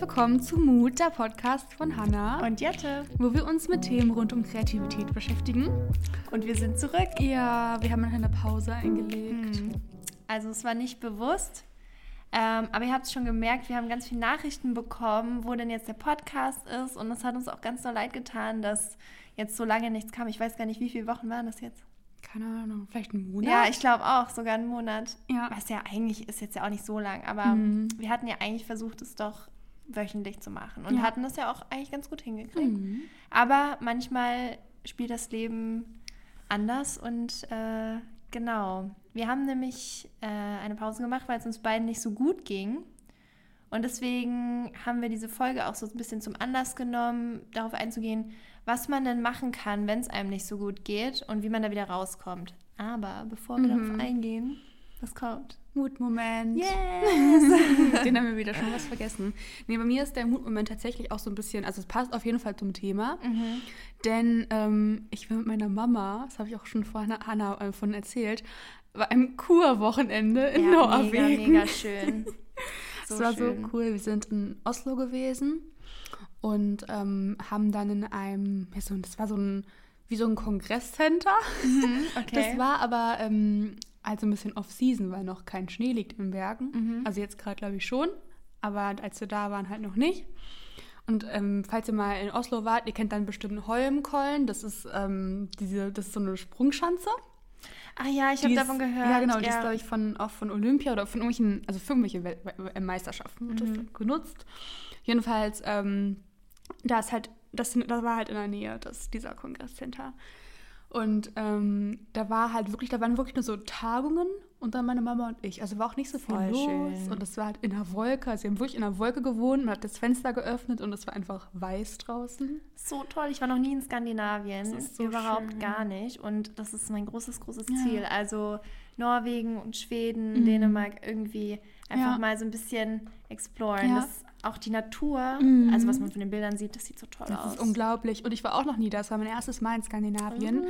herzlich willkommen zu Mut, der Podcast von Hannah und Jette, wo wir uns mit Themen rund um Kreativität beschäftigen. Und wir sind zurück. Ja, wir haben eine Pause eingelegt. Hm. Also es war nicht bewusst, ähm, aber ihr habt es schon gemerkt, wir haben ganz viele Nachrichten bekommen, wo denn jetzt der Podcast ist und es hat uns auch ganz so leid getan, dass jetzt so lange nichts kam. Ich weiß gar nicht, wie viele Wochen waren das jetzt? keine Ahnung, vielleicht einen Monat? Ja, ich glaube auch, sogar einen Monat. Ja. Was ja eigentlich ist jetzt ja auch nicht so lang, aber mhm. wir hatten ja eigentlich versucht, es doch wöchentlich zu machen und ja. hatten das ja auch eigentlich ganz gut hingekriegt. Mhm. Aber manchmal spielt das Leben anders und äh, genau. Wir haben nämlich äh, eine Pause gemacht, weil es uns beiden nicht so gut ging. Und deswegen haben wir diese Folge auch so ein bisschen zum Anlass genommen, darauf einzugehen, was man denn machen kann, wenn es einem nicht so gut geht und wie man da wieder rauskommt. Aber bevor wir mhm. darauf eingehen, was kommt? Mutmoment. Yes! Den haben wir wieder schon was vergessen. Nee, bei mir ist der Mutmoment tatsächlich auch so ein bisschen, also es passt auf jeden Fall zum Thema. Mhm. Denn ähm, ich bin mit meiner Mama, das habe ich auch schon vorhin Hannah äh, von erzählt, bei einem Kurwochenende in ja, Norwegen. Mega, mega schön. Es so war schön. so cool. Wir sind in Oslo gewesen und ähm, haben dann in einem, das war so ein, wie so ein Kongresscenter. Mhm, okay. Das war aber ähm, also ein bisschen off-season, weil noch kein Schnee liegt in Bergen. Mhm. Also jetzt gerade glaube ich schon, aber als wir da waren halt noch nicht. Und ähm, falls ihr mal in Oslo wart, ihr kennt dann bestimmt Holmkollen. Das ist ähm, diese, das ist so eine Sprungschanze. Ah ja, ich habe davon gehört. Ja, genau, ja. die ist, glaube ich, von, auch von Olympia oder von irgendwelchen, also für irgendwelche Wel Meisterschaften mhm. genutzt. Jedenfalls ähm, da ist halt, das, das war halt in der Nähe, das, dieser Kongresscenter. Und ähm, da war halt wirklich, da waren wirklich nur so Tagungen und dann meine Mama und ich. Also war auch nicht so viel Voll los. Schön. Und es war halt in der Wolke. Also sie haben wirklich in der Wolke gewohnt. Man hat das Fenster geöffnet und es war einfach weiß draußen. So toll. Ich war noch nie in Skandinavien. Das ist so Überhaupt schön. gar nicht. Und das ist mein großes, großes Ziel. Ja. Also Norwegen und Schweden, mhm. Dänemark irgendwie einfach ja. mal so ein bisschen exploren. Ja. Das auch die Natur, mhm. also was man von den Bildern sieht, das sieht so toll das aus. Das ist unglaublich. Und ich war auch noch nie da. Das war mein erstes Mal in Skandinavien. Mhm.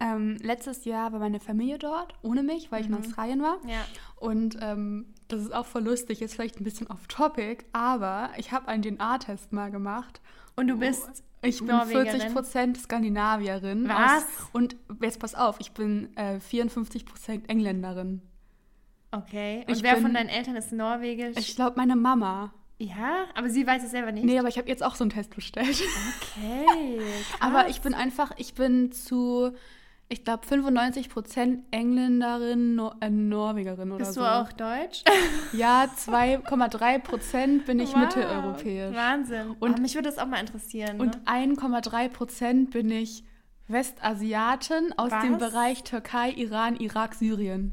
Ähm, letztes Jahr war meine Familie dort, ohne mich, weil ich in mhm. Australien war. Ja. Und ähm, das ist auch voll lustig, ist vielleicht ein bisschen off-topic, aber ich habe einen DNA-Test mal gemacht. Und du bist ich bin 40 Prozent Skandinavierin. Was? Aus, und jetzt pass auf, ich bin äh, 54 Prozent Engländerin. Okay. Und ich wer bin, von deinen Eltern ist norwegisch? Ich glaube, meine Mama. Ja, aber sie weiß es selber nicht. Nee, aber ich habe jetzt auch so einen Test bestellt. Okay. aber ich bin einfach, ich bin zu, ich glaube, 95 Prozent Engländerin, Nor äh, Norwegerin oder Bist so. Bist du auch deutsch? Ja, 2,3 Prozent bin ich wow, mitteleuropäisch. Wahnsinn. Und aber mich würde das auch mal interessieren. Und ne? 1,3 Prozent bin ich Westasiatin aus Was? dem Bereich Türkei, Iran, Irak, Syrien.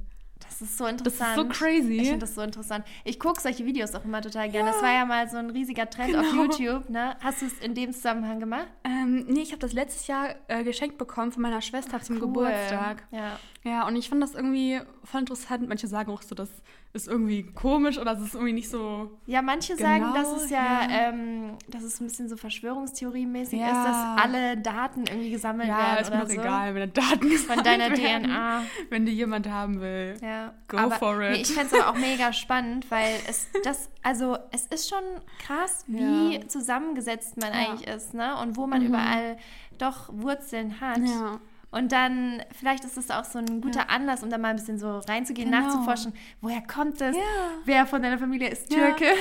Das ist so interessant. Das ist so crazy. Ich finde das so interessant. Ich gucke solche Videos auch immer total gerne. Ja. Das war ja mal so ein riesiger Trend genau. auf YouTube. Ne? Hast du es in dem Zusammenhang gemacht? Ähm, nee, ich habe das letztes Jahr äh, geschenkt bekommen von meiner Schwester Ach, zum cool. Geburtstag. Ja. Ja, und ich fand das irgendwie voll interessant. Manche sagen auch so, das ist irgendwie komisch oder es ist irgendwie nicht so. Ja, manche genau, sagen, dass es ja, ja. Ähm, dass es ein bisschen so Verschwörungstheorie-mäßig ja. ist, dass alle Daten irgendwie gesammelt ja, werden. Ja, ist mir so. egal, wenn Daten von deiner werden, DNA. Wenn die jemand haben will. Ja. Go aber, for it. Nee, ich fände es aber auch mega spannend, weil es das, also es ist schon krass, wie zusammengesetzt man eigentlich ist, ne? Und wo man mhm. überall doch Wurzeln hat. Ja. Und dann, vielleicht ist das auch so ein guter ja. Anlass, um da mal ein bisschen so reinzugehen, genau. nachzuforschen, woher kommt das? Ja. Wer von deiner Familie ist Türke? Ja.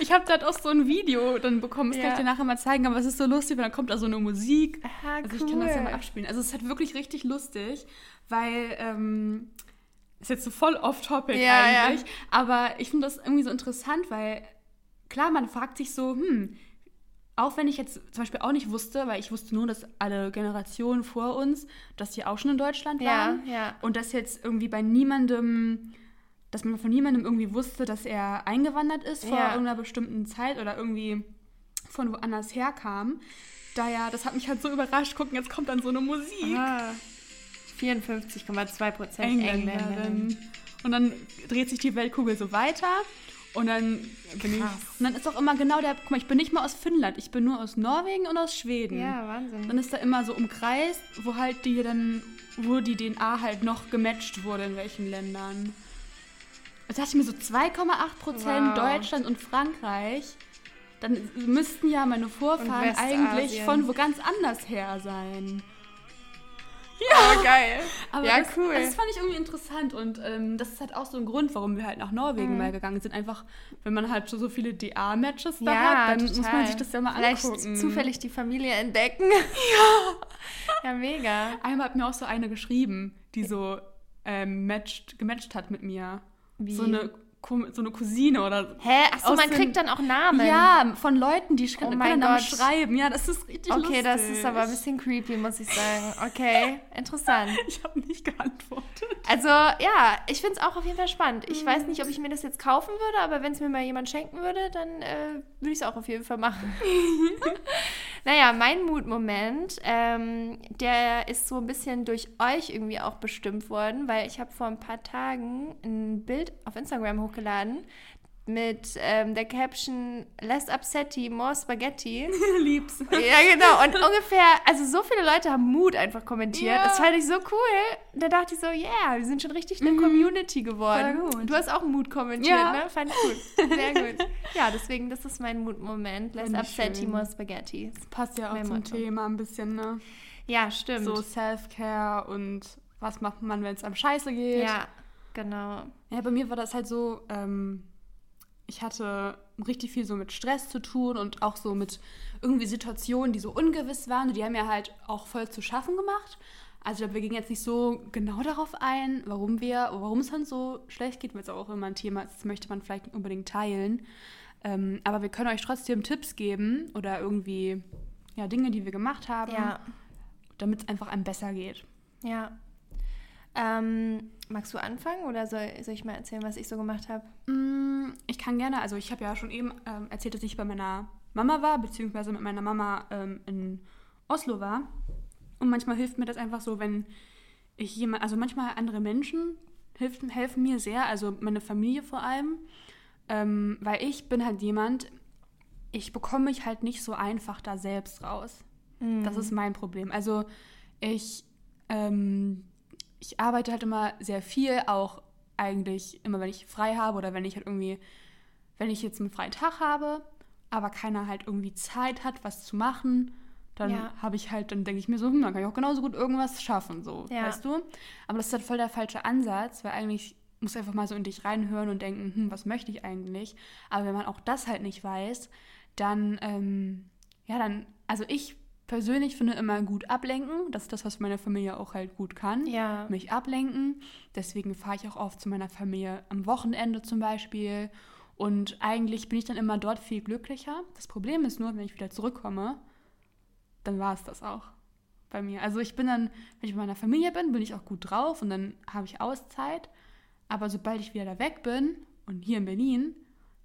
Ich habe dort auch so ein Video dann bekommen, das kann ich dir nachher mal zeigen, aber es ist so lustig, weil dann kommt da so eine Musik. Aha, also cool. ich kann das ja mal abspielen. Also es ist halt wirklich richtig lustig, weil ähm, ist jetzt so voll off-topic eigentlich, aber ich finde das irgendwie so interessant, weil klar, man fragt sich so, hm, auch wenn ich jetzt zum Beispiel auch nicht wusste, weil ich wusste nur, dass alle Generationen vor uns, dass die auch schon in Deutschland waren. Ja, ja. Und dass jetzt irgendwie bei niemandem, dass man von niemandem irgendwie wusste, dass er eingewandert ist vor ja. irgendeiner bestimmten Zeit oder irgendwie von woanders herkam. Daher, das hat mich halt so überrascht. Gucken, jetzt kommt dann so eine Musik. 54,2 Prozent Engländerin. Und dann dreht sich die Weltkugel so weiter. Und dann bin Krass. ich. Und dann ist auch immer genau der. Guck mal, ich bin nicht mal aus Finnland, ich bin nur aus Norwegen und aus Schweden. Ja, Wahnsinn. Dann ist da immer so umkreist, wo halt die dann, wo die DNA halt noch gematcht wurde, in welchen Ländern. Also dachte ich mir so 2,8 Prozent wow. Deutschland und Frankreich. dann müssten ja meine Vorfahren eigentlich von wo ganz anders her sein. Ja, oh, geil. Aber ja, das, cool. Das fand ich irgendwie interessant und ähm, das ist halt auch so ein Grund, warum wir halt nach Norwegen mhm. mal gegangen sind. Einfach, wenn man halt so viele DA-Matches da ja, hat, dann total. muss man sich das ja mal Vielleicht angucken. zufällig die Familie entdecken. Ja. ja, mega. Einmal hat mir auch so eine geschrieben, die so ähm, matched, gematcht hat mit mir. Wie? So eine so eine Cousine oder. Hä? Achso, man kriegt dann auch Namen. Ja, von Leuten, die oh können Namen schreiben. Ja, das ist richtig okay, lustig. Okay, das ist aber ein bisschen creepy, muss ich sagen. Okay, interessant. ich habe nicht geantwortet. Also, ja, ich finde es auch auf jeden Fall spannend. Ich mhm. weiß nicht, ob ich mir das jetzt kaufen würde, aber wenn es mir mal jemand schenken würde, dann äh, würde ich es auch auf jeden Fall machen. naja, mein Mutmoment, ähm, der ist so ein bisschen durch euch irgendwie auch bestimmt worden, weil ich habe vor ein paar Tagen ein Bild auf Instagram hochgeladen hochgeladen mit ähm, der Caption Less Upsetty, more Spaghetti. Lieb's. Ja, genau. Und ungefähr, also so viele Leute haben Mut einfach kommentiert. Ja. Das fand ich so cool. Da dachte ich so, yeah, wir sind schon richtig eine mhm. Community geworden. Du hast auch Mut kommentiert, ja. ne? Fand ich gut. Sehr gut. Ja, deswegen, das ist mein Mutmoment. Less Upsetty, more Spaghetti. Das passt ja auch zum Motto. Thema ein bisschen, ne? Ja, stimmt. So Self-Care und was macht man, wenn es einem scheiße geht. Ja, Genau. Ja, bei mir war das halt so, ähm, ich hatte richtig viel so mit Stress zu tun und auch so mit irgendwie Situationen, die so ungewiss waren. Und die haben mir halt auch voll zu schaffen gemacht. Also wir gingen jetzt nicht so genau darauf ein, warum wir, warum es dann so schlecht geht, weil es auch immer ein Thema ist, das möchte man vielleicht unbedingt teilen. Ähm, aber wir können euch trotzdem Tipps geben oder irgendwie ja, Dinge, die wir gemacht haben, ja. damit es einfach einem besser geht. Ja. Ähm, magst du anfangen oder soll, soll, ich mal erzählen, was ich so gemacht habe? Mm, ich kann gerne. Also ich habe ja schon eben ähm, erzählt, dass ich bei meiner Mama war, beziehungsweise mit meiner Mama ähm, in Oslo war. Und manchmal hilft mir das einfach so, wenn ich jemand, also manchmal andere Menschen hilft, helfen mir sehr, also meine Familie vor allem. Ähm, weil ich bin halt jemand, ich bekomme mich halt nicht so einfach da selbst raus. Mhm. Das ist mein Problem. Also ich ähm, ich arbeite halt immer sehr viel, auch eigentlich immer, wenn ich frei habe oder wenn ich halt irgendwie, wenn ich jetzt einen freien Tag habe, aber keiner halt irgendwie Zeit hat, was zu machen, dann ja. habe ich halt, dann denke ich mir so, hm, dann kann ich auch genauso gut irgendwas schaffen, so, ja. weißt du? Aber das ist halt voll der falsche Ansatz, weil eigentlich musst du einfach mal so in dich reinhören und denken, hm, was möchte ich eigentlich? Aber wenn man auch das halt nicht weiß, dann, ähm, ja, dann, also ich persönlich finde immer gut ablenken. Das ist das, was meine Familie auch halt gut kann. Ja. Mich ablenken. Deswegen fahre ich auch oft zu meiner Familie am Wochenende zum Beispiel. Und eigentlich bin ich dann immer dort viel glücklicher. Das Problem ist nur, wenn ich wieder zurückkomme, dann war es das auch bei mir. Also ich bin dann, wenn ich bei meiner Familie bin, bin ich auch gut drauf und dann habe ich Auszeit. Aber sobald ich wieder da weg bin und hier in Berlin,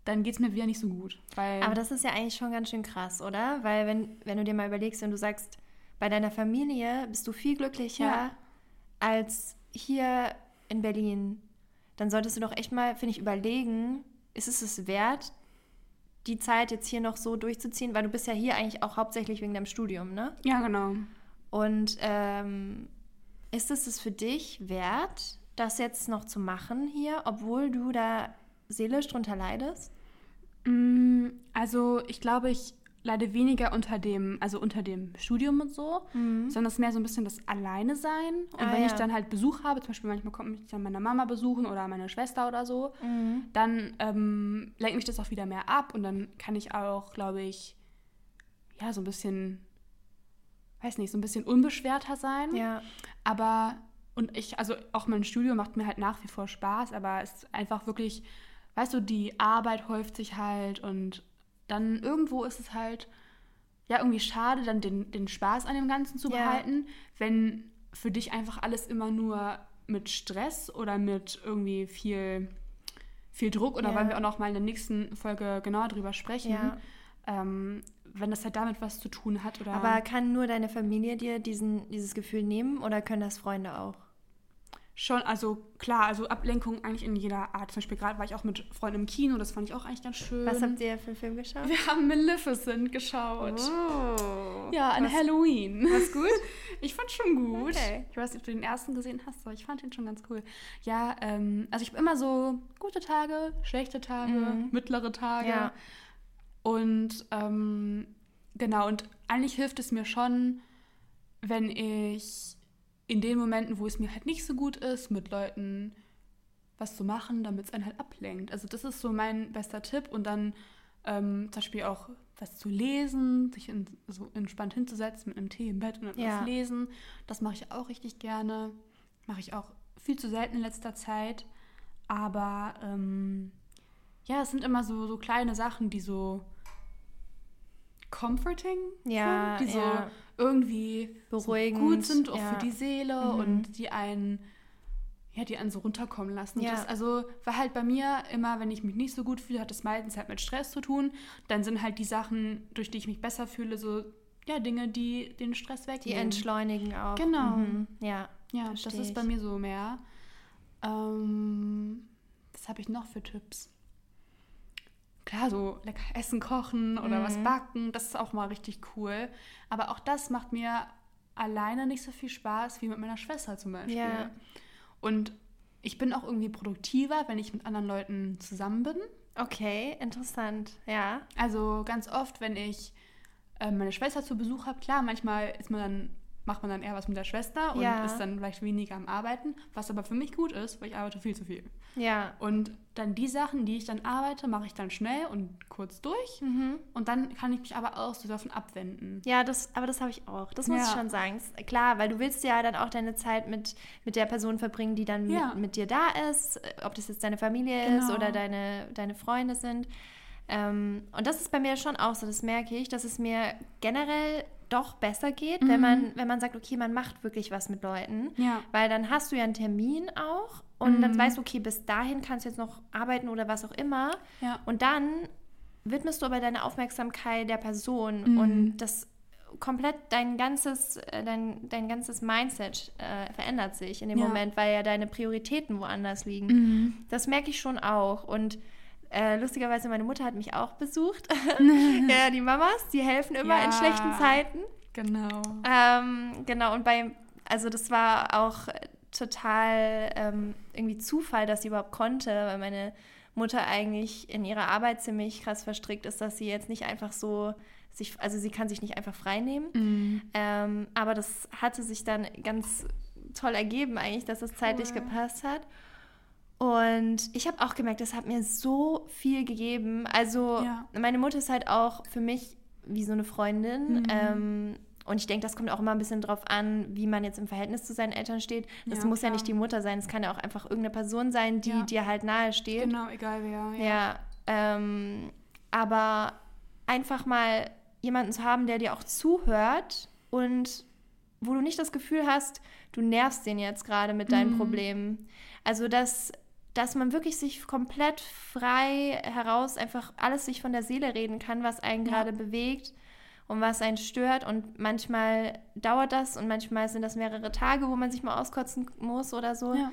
dann geht es mir wieder nicht so gut. Aber das ist ja eigentlich schon ganz schön krass, oder? Weil wenn, wenn du dir mal überlegst, wenn du sagst, bei deiner Familie bist du viel glücklicher ja. als hier in Berlin, dann solltest du doch echt mal, finde ich, überlegen, ist es es wert, die Zeit jetzt hier noch so durchzuziehen? Weil du bist ja hier eigentlich auch hauptsächlich wegen deinem Studium, ne? Ja, genau. Und ähm, ist es es für dich wert, das jetzt noch zu machen hier, obwohl du da seelisch drunter leidest? Mm, also ich glaube, ich leide weniger unter dem, also unter dem Studium und so, mhm. sondern es ist mehr so ein bisschen das Alleine sein. Und ah, wenn ja. ich dann halt Besuch habe, zum Beispiel manchmal kommt mich dann meine Mama besuchen oder meine Schwester oder so, mhm. dann ähm, lenkt mich das auch wieder mehr ab und dann kann ich auch, glaube ich, ja, so ein bisschen, weiß nicht, so ein bisschen unbeschwerter sein. Ja. Aber, und ich, also auch mein Studium macht mir halt nach wie vor Spaß, aber es ist einfach wirklich weißt du, die Arbeit häuft sich halt und dann irgendwo ist es halt ja irgendwie schade, dann den, den Spaß an dem Ganzen zu behalten, ja. wenn für dich einfach alles immer nur mit Stress oder mit irgendwie viel, viel Druck oder ja. wollen wir auch noch mal in der nächsten Folge genauer drüber sprechen, ja. ähm, wenn das halt damit was zu tun hat. Oder Aber kann nur deine Familie dir diesen, dieses Gefühl nehmen oder können das Freunde auch? Schon, also klar, also Ablenkung eigentlich in jeder Art. Zum Beispiel gerade war ich auch mit Freunden im Kino, das fand ich auch eigentlich ganz schön. Was habt ihr für einen Film geschaut? Wir haben Maleficent geschaut. Oh. Ja, an was, Halloween. War's gut? ich fand schon gut. Okay. Ich weiß nicht, ob du den ersten gesehen hast, aber ich fand den schon ganz cool. Ja, ähm, also ich habe immer so gute Tage, schlechte Tage, mhm. mittlere Tage. Ja. Und ähm, genau, und eigentlich hilft es mir schon, wenn ich in den Momenten, wo es mir halt nicht so gut ist, mit Leuten was zu machen, damit es einen halt ablenkt. Also das ist so mein bester Tipp. Und dann ähm, zum Beispiel auch was zu lesen, sich in, so entspannt hinzusetzen mit einem Tee im Bett und etwas ja. lesen. Das mache ich auch richtig gerne. Mache ich auch viel zu selten in letzter Zeit. Aber ähm, ja, es sind immer so, so kleine Sachen, die so comforting ja, sind, die ja. Irgendwie Beruhigend, so gut sind, auch ja. für die Seele mhm. und die einen ja, die einen so runterkommen lassen. Ja. Das, also war halt bei mir immer, wenn ich mich nicht so gut fühle, hat es meistens halt mit Stress zu tun. Dann sind halt die Sachen, durch die ich mich besser fühle, so ja, Dinge, die den Stress wegnehmen. Die entschleunigen auch. Genau. Mhm. Ja, ja das ist bei mir so mehr. Ähm, was habe ich noch für Tipps? Klar, so lecker Essen kochen oder mhm. was backen, das ist auch mal richtig cool. Aber auch das macht mir alleine nicht so viel Spaß wie mit meiner Schwester zum Beispiel. Ja. Und ich bin auch irgendwie produktiver, wenn ich mit anderen Leuten zusammen bin. Okay, interessant, ja. Also ganz oft, wenn ich äh, meine Schwester zu Besuch habe, klar, manchmal ist man dann macht man dann eher was mit der Schwester und ja. ist dann vielleicht weniger am Arbeiten, was aber für mich gut ist, weil ich arbeite viel zu viel. Ja. Und dann die Sachen, die ich dann arbeite, mache ich dann schnell und kurz durch mhm. und dann kann ich mich aber auch so davon abwenden. Ja, das, aber das habe ich auch. Das muss ja. ich schon sagen. Klar, weil du willst ja dann auch deine Zeit mit, mit der Person verbringen, die dann ja. mit, mit, dir da ist, ob das jetzt deine Familie genau. ist oder deine, deine Freunde sind. Ähm, und das ist bei mir schon auch so, das merke ich, dass es mir generell doch besser geht, mhm. wenn, man, wenn man sagt, okay, man macht wirklich was mit Leuten. Ja. Weil dann hast du ja einen Termin auch und mhm. dann weißt du, okay, bis dahin kannst du jetzt noch arbeiten oder was auch immer. Ja. Und dann widmest du aber deine Aufmerksamkeit der Person mhm. und das komplett dein ganzes, äh, dein, dein ganzes Mindset äh, verändert sich in dem ja. Moment, weil ja deine Prioritäten woanders liegen. Mhm. Das merke ich schon auch. Und äh, lustigerweise, meine Mutter hat mich auch besucht. ja, die Mamas, die helfen immer ja, in schlechten Zeiten. Genau. Ähm, genau, und bei, also das war auch total ähm, irgendwie Zufall, dass sie überhaupt konnte, weil meine Mutter eigentlich in ihrer Arbeit ziemlich krass verstrickt ist, dass sie jetzt nicht einfach so sich, also sie kann sich nicht einfach frei nehmen. Mhm. Ähm, aber das hatte sich dann ganz toll ergeben eigentlich, dass es zeitlich cool. gepasst hat. Und ich habe auch gemerkt, das hat mir so viel gegeben. Also ja. meine Mutter ist halt auch für mich wie so eine Freundin. Mhm. Ähm, und ich denke, das kommt auch immer ein bisschen drauf an, wie man jetzt im Verhältnis zu seinen Eltern steht. Das ja, muss klar. ja nicht die Mutter sein, es kann ja auch einfach irgendeine Person sein, die ja. dir halt nahe steht. Genau, egal wer. Ja, ja ähm, aber einfach mal jemanden zu haben, der dir auch zuhört und wo du nicht das Gefühl hast, du nervst den jetzt gerade mit deinen mhm. Problemen. Also das dass man wirklich sich komplett frei heraus einfach alles sich von der Seele reden kann, was einen ja. gerade bewegt und was einen stört. Und manchmal dauert das und manchmal sind das mehrere Tage, wo man sich mal auskotzen muss oder so. Ja.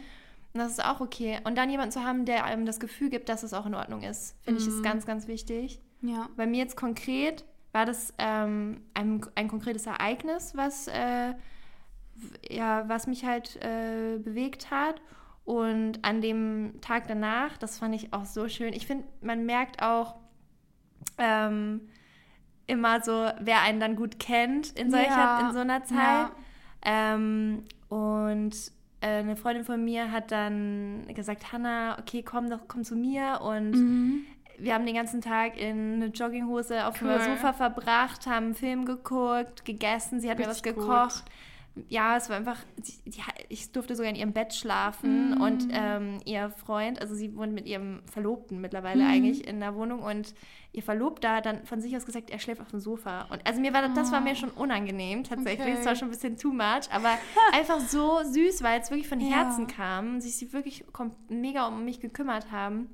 Und das ist auch okay. Und dann jemanden zu haben, der einem das Gefühl gibt, dass es auch in Ordnung ist, finde mhm. ich, ist mhm. ganz, ganz wichtig. Ja. Bei mir jetzt konkret war das ähm, ein, ein konkretes Ereignis, was, äh, ja, was mich halt äh, bewegt hat. Und an dem Tag danach, das fand ich auch so schön. Ich finde, man merkt auch ähm, immer so, wer einen dann gut kennt in, solcher, ja. in so einer Zeit. Ja. Ähm, und äh, eine Freundin von mir hat dann gesagt, Hanna, okay, komm doch, komm zu mir und mhm. wir haben den ganzen Tag in eine Jogginghose auf cool. dem Sofa verbracht, haben einen Film geguckt, gegessen, sie hat Richtig mir was gekocht. Gut ja, es war einfach, die, ich durfte sogar in ihrem Bett schlafen mm. und ähm, ihr Freund, also sie wohnt mit ihrem Verlobten mittlerweile mm. eigentlich in der Wohnung und ihr Verlobter hat dann von sich aus gesagt, er schläft auf dem Sofa. Und also mir war das, das war mir oh. schon unangenehm tatsächlich, es okay. war schon ein bisschen too much, aber einfach so süß, weil es wirklich von ja. Herzen kam, sich sie wirklich mega um mich gekümmert haben.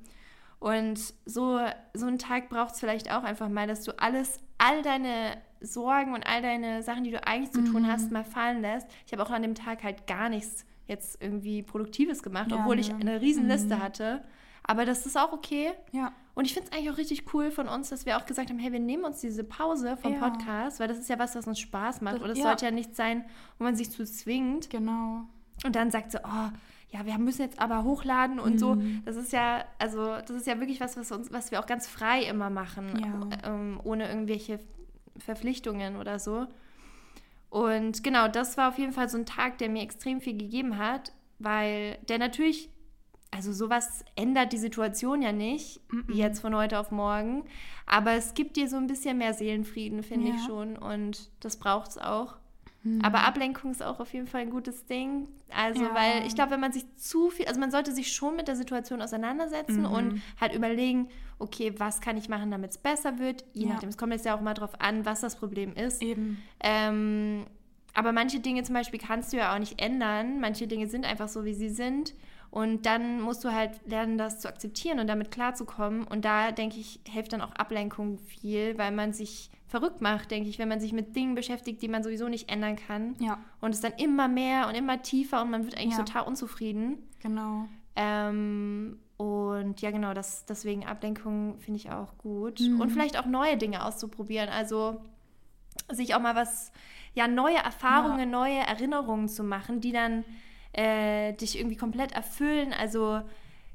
Und so, so einen Tag braucht es vielleicht auch einfach mal, dass du alles, all deine Sorgen und all deine Sachen, die du eigentlich zu tun hast, mhm. mal fallen lässt. Ich habe auch an dem Tag halt gar nichts jetzt irgendwie Produktives gemacht, ja, obwohl ne? ich eine Riesenliste mhm. hatte. Aber das ist auch okay. Ja. Und ich finde es eigentlich auch richtig cool von uns, dass wir auch gesagt haben, hey, wir nehmen uns diese Pause vom ja. Podcast, weil das ist ja was, was uns Spaß macht. Das, und es ja. sollte ja nichts sein, wo man sich zu zwingt. Genau. Und dann sagt so, oh, ja, wir müssen jetzt aber hochladen und mhm. so. Das ist ja, also das ist ja wirklich was, was uns, was wir auch ganz frei immer machen, ähm, ohne irgendwelche Verpflichtungen oder so. Und genau, das war auf jeden Fall so ein Tag, der mir extrem viel gegeben hat, weil der natürlich, also sowas ändert die Situation ja nicht, mm jetzt von heute auf morgen, aber es gibt dir so ein bisschen mehr Seelenfrieden, finde ja. ich schon. Und das braucht es auch. Hm. Aber Ablenkung ist auch auf jeden Fall ein gutes Ding. Also, ja. weil ich glaube, wenn man sich zu viel, also man sollte sich schon mit der Situation auseinandersetzen mhm. und halt überlegen, okay, was kann ich machen, damit es besser wird? Je ja. nachdem, es kommt jetzt ja auch mal drauf an, was das Problem ist. Eben. Ähm, aber manche Dinge zum Beispiel kannst du ja auch nicht ändern. Manche Dinge sind einfach so, wie sie sind. Und dann musst du halt lernen, das zu akzeptieren und damit klarzukommen. Und da, denke ich, hilft dann auch Ablenkung viel, weil man sich verrückt macht, denke ich, wenn man sich mit Dingen beschäftigt, die man sowieso nicht ändern kann. Ja. Und es dann immer mehr und immer tiefer und man wird eigentlich ja. total unzufrieden. Genau. Ähm, und ja, genau, das, deswegen Ablenkung finde ich auch gut. Mhm. Und vielleicht auch neue Dinge auszuprobieren. Also sich auch mal was, ja, neue Erfahrungen, ja. neue Erinnerungen zu machen, die dann äh, dich irgendwie komplett erfüllen. Also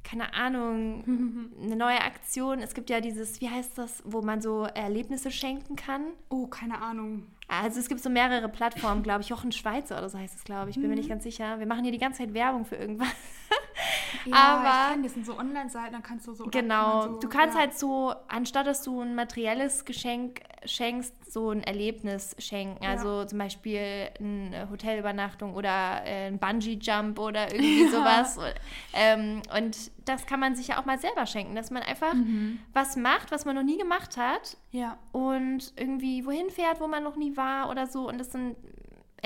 keine Ahnung, eine neue Aktion. Es gibt ja dieses, wie heißt das, wo man so Erlebnisse schenken kann. Oh, keine Ahnung. Also es gibt so mehrere Plattformen, glaube ich. Jochen Schweizer oder so heißt es, glaube ich. Bin mhm. mir nicht ganz sicher. Wir machen hier die ganze Zeit Werbung für irgendwas. Ja, aber ich das sind so Online-Seiten, dann kannst du so. Genau, so, du kannst ja. halt so, anstatt dass du ein materielles Geschenk schenkst, so ein Erlebnis schenken. Ja. Also zum Beispiel eine Hotelübernachtung oder äh, ein Bungee-Jump oder irgendwie ja. sowas. Ähm, und das kann man sich ja auch mal selber schenken, dass man einfach mhm. was macht, was man noch nie gemacht hat. Ja. Und irgendwie wohin fährt, wo man noch nie war oder so. Und das sind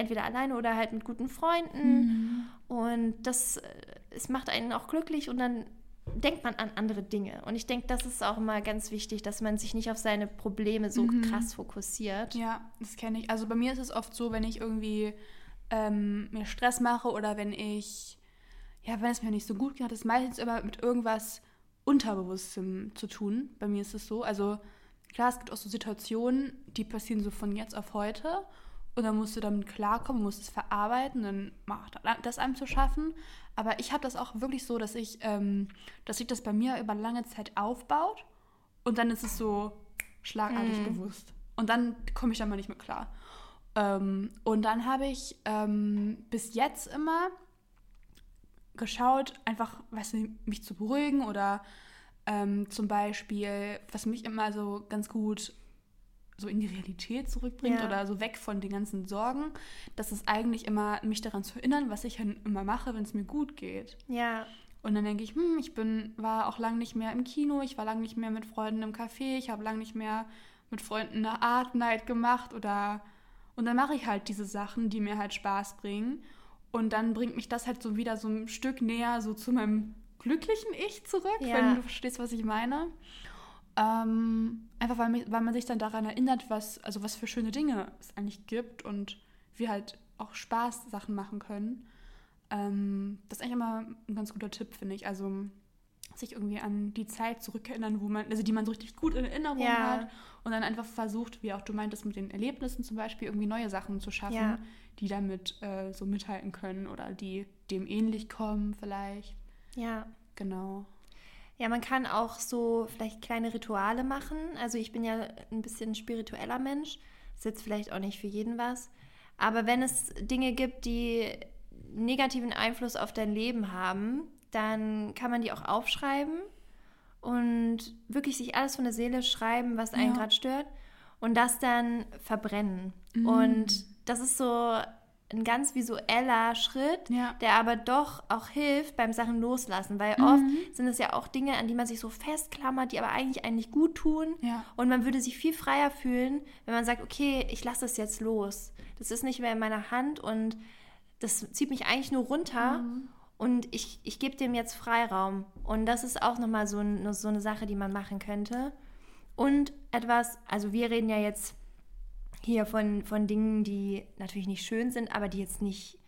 entweder alleine oder halt mit guten Freunden. Mhm. Und das, äh, es macht einen auch glücklich und dann denkt man an andere Dinge. Und ich denke, das ist auch immer ganz wichtig, dass man sich nicht auf seine Probleme so mhm. krass fokussiert. Ja, das kenne ich. Also bei mir ist es oft so, wenn ich irgendwie ähm, mir Stress mache oder wenn ich, ja, wenn es mir nicht so gut geht, hat es meistens immer mit irgendwas Unterbewusstem zu tun. Bei mir ist es so. Also klar, es gibt auch so Situationen, die passieren so von jetzt auf heute. Und dann musst du damit klarkommen, musst es verarbeiten, dann macht das einem zu schaffen. Aber ich habe das auch wirklich so, dass ich, ähm, dass sich das bei mir über lange Zeit aufbaut und dann ist es so schlagartig mhm. bewusst. Und dann komme ich da mal nicht mehr klar. Ähm, und dann habe ich ähm, bis jetzt immer geschaut, einfach, weißt du, mich zu beruhigen oder ähm, zum Beispiel, was mich immer so ganz gut so in die Realität zurückbringt ja. oder so weg von den ganzen Sorgen, das ist eigentlich immer, mich daran zu erinnern, was ich immer mache, wenn es mir gut geht. Ja. Und dann denke ich, hm, ich bin, war auch lange nicht mehr im Kino, ich war lange nicht mehr mit Freunden im Café, ich habe lange nicht mehr mit Freunden eine Art Night gemacht oder und dann mache ich halt diese Sachen, die mir halt Spaß bringen. Und dann bringt mich das halt so wieder so ein Stück näher so zu meinem glücklichen Ich zurück, ja. wenn du verstehst, was ich meine. Ähm, einfach weil, mich, weil man sich dann daran erinnert, was, also was für schöne Dinge es eigentlich gibt und wir halt auch Spaß Sachen machen können. Ähm, das ist eigentlich immer ein ganz guter Tipp, finde ich. Also sich irgendwie an die Zeit zurückerinnern, wo man, also die man so richtig gut in Erinnerung ja. hat und dann einfach versucht, wie auch du meintest, mit den Erlebnissen zum Beispiel irgendwie neue Sachen zu schaffen, ja. die damit äh, so mithalten können oder die dem ähnlich kommen vielleicht. Ja. Genau. Ja, man kann auch so vielleicht kleine Rituale machen. Also ich bin ja ein bisschen spiritueller Mensch. Das ist jetzt vielleicht auch nicht für jeden was. Aber wenn es Dinge gibt, die negativen Einfluss auf dein Leben haben, dann kann man die auch aufschreiben und wirklich sich alles von der Seele schreiben, was einen ja. gerade stört und das dann verbrennen. Mhm. Und das ist so ein ganz visueller Schritt, ja. der aber doch auch hilft beim Sachen loslassen, weil mhm. oft sind es ja auch Dinge, an die man sich so festklammert, die aber eigentlich eigentlich gut tun ja. und man würde sich viel freier fühlen, wenn man sagt, okay, ich lasse das jetzt los. Das ist nicht mehr in meiner Hand und das zieht mich eigentlich nur runter mhm. und ich, ich gebe dem jetzt Freiraum. Und das ist auch nochmal so, ein, so eine Sache, die man machen könnte. Und etwas, also wir reden ja jetzt hier von, von Dingen, die natürlich nicht schön sind, aber die jetzt nicht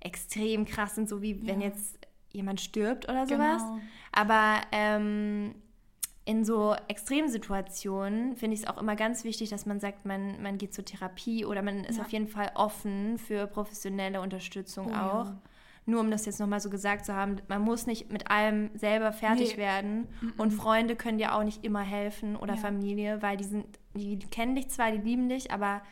extrem krass sind, so wie ja. wenn jetzt jemand stirbt oder sowas. Genau. Aber ähm, in so Extremsituationen finde ich es auch immer ganz wichtig, dass man sagt, man, man geht zur Therapie oder man ist ja. auf jeden Fall offen für professionelle Unterstützung oh, auch. Ja. Nur um das jetzt nochmal so gesagt zu haben, man muss nicht mit allem selber fertig nee. werden. Mhm. Und Freunde können dir auch nicht immer helfen oder ja. Familie, weil die sind, die kennen dich zwar, die lieben dich, aber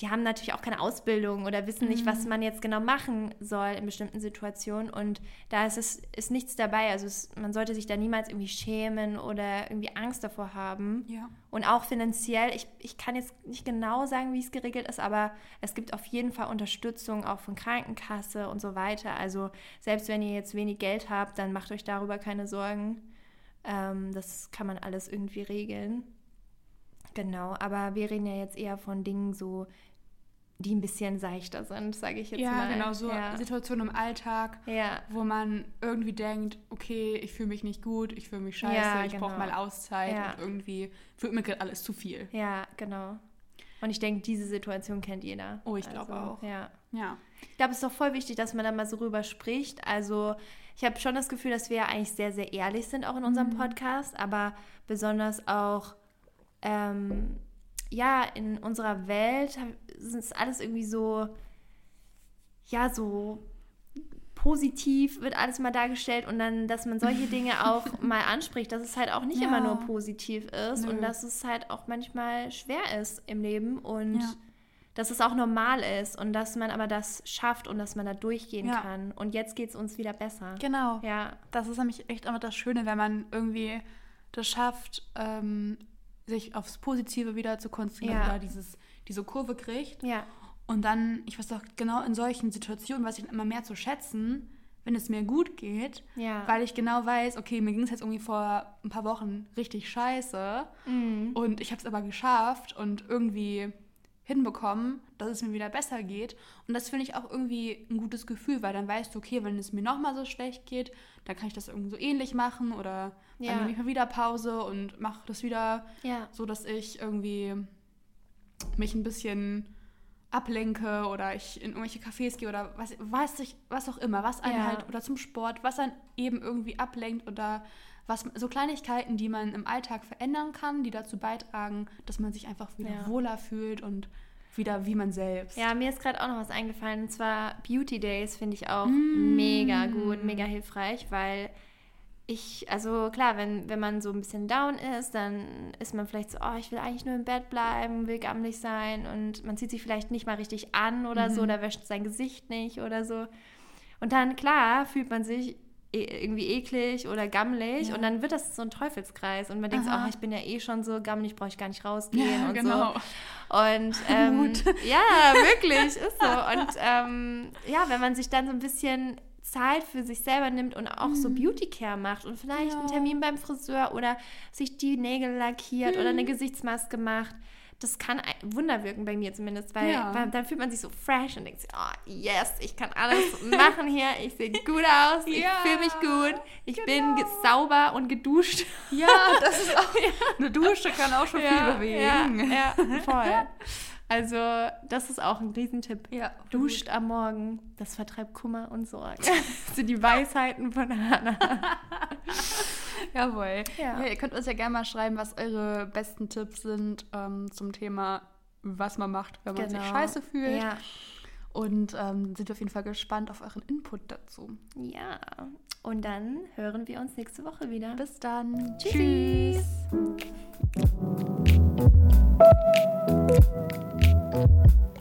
die haben natürlich auch keine Ausbildung oder wissen nicht, was mhm. man jetzt genau machen soll in bestimmten Situationen. Und da ist es ist nichts dabei. Also es, man sollte sich da niemals irgendwie schämen oder irgendwie Angst davor haben. Ja. Und auch finanziell, ich, ich kann jetzt nicht genau sagen, wie es geregelt ist, aber es gibt auf jeden Fall Unterstützung auch von Krankenkasse und so weiter. Also selbst wenn ihr jetzt wenig Geld habt, dann macht euch darüber keine Sorgen. Ähm, das kann man alles irgendwie regeln. Genau, aber wir reden ja jetzt eher von Dingen so, die ein bisschen seichter sind, sage ich jetzt ja, mal. Ja, genau, so ja. Situationen im Alltag, ja. wo man irgendwie denkt, okay, ich fühle mich nicht gut, ich fühle mich scheiße, ja, ich genau. brauche mal Auszeit und irgendwie fühlt mir gerade alles zu viel. Ja, genau. Und ich denke, diese Situation kennt jeder. Oh, ich glaube also, auch. Ja. ja. Ich glaube, es ist doch voll wichtig, dass man da mal so rüber spricht. Also, ich habe schon das Gefühl, dass wir ja eigentlich sehr, sehr ehrlich sind, auch in unserem mhm. Podcast, aber besonders auch ähm, ja, in unserer Welt ist es alles irgendwie so, ja, so positiv wird alles mal dargestellt und dann, dass man solche Dinge auch mal anspricht, dass es halt auch nicht ja. immer nur positiv ist Nö. und dass es halt auch manchmal schwer ist im Leben und ja. dass es auch normal ist und dass man aber das schafft und dass man da durchgehen ja. kann. Und jetzt geht es uns wieder besser. Genau. Ja. Das ist nämlich echt immer das Schöne, wenn man irgendwie das schafft, ähm, sich aufs Positive wieder zu konzentrieren ja. oder dieses, diese Kurve kriegt. Ja. Und dann, ich weiß auch genau in solchen Situationen, weiß ich immer mehr zu schätzen, wenn es mir gut geht, ja. weil ich genau weiß, okay, mir ging es jetzt irgendwie vor ein paar Wochen richtig scheiße mhm. und ich habe es aber geschafft und irgendwie hinbekommen, dass es mir wieder besser geht. Und das finde ich auch irgendwie ein gutes Gefühl, weil dann weißt du, okay, wenn es mir nochmal so schlecht geht, dann kann ich das irgendwie so ähnlich machen oder ja. dann nehme ich mal wieder Pause und mache das wieder ja. so, dass ich irgendwie mich ein bisschen ablenke oder ich in irgendwelche Cafés gehe oder was weiß ich, was auch immer, was einen ja. halt oder zum Sport, was dann eben irgendwie ablenkt oder was so Kleinigkeiten, die man im Alltag verändern kann, die dazu beitragen, dass man sich einfach wieder ja. wohler fühlt und wieder wie man selbst. Ja, mir ist gerade auch noch was eingefallen und zwar Beauty Days finde ich auch mm. mega gut, mega hilfreich, weil ich, also klar, wenn, wenn man so ein bisschen down ist, dann ist man vielleicht so, oh, ich will eigentlich nur im Bett bleiben, will gammelig sein und man zieht sich vielleicht nicht mal richtig an oder mhm. so, oder wäscht sein Gesicht nicht oder so. Und dann, klar, fühlt man sich E, irgendwie eklig oder gammelig ja. und dann wird das so ein Teufelskreis und man denkt, so, oh, ich bin ja eh schon so gammelig, brauche ich gar nicht rausgehen ja, und genau. so. Und ähm, ja, wirklich, ist so. Und ähm, ja, wenn man sich dann so ein bisschen Zeit für sich selber nimmt und auch mhm. so Beauty Care macht und vielleicht ja. einen Termin beim Friseur oder sich die Nägel lackiert mhm. oder eine Gesichtsmaske macht, das kann Wunder wirken bei mir zumindest, weil, ja. weil, dann fühlt man sich so fresh und denkt sich, oh yes, ich kann alles machen hier, ich sehe gut aus, ich ja, fühle mich gut, ich genau. bin sauber und geduscht. Ja, das ist auch, eine Dusche kann auch schon viel bewegen. Ja, ja voll. Also, das ist auch ein Riesentipp. Ja, Duscht am Morgen, das vertreibt Kummer und Sorgen. das sind die Weisheiten von Hannah. Jawohl. Ja. ja. ihr könnt uns ja gerne mal schreiben, was eure besten Tipps sind ähm, zum Thema, was man macht, wenn man genau. sich scheiße fühlt. Ja. Und ähm, sind auf jeden Fall gespannt auf euren Input dazu. Ja. Und dann hören wir uns nächste Woche wieder. Bis dann. Tschüss. Tschüss. Thank you.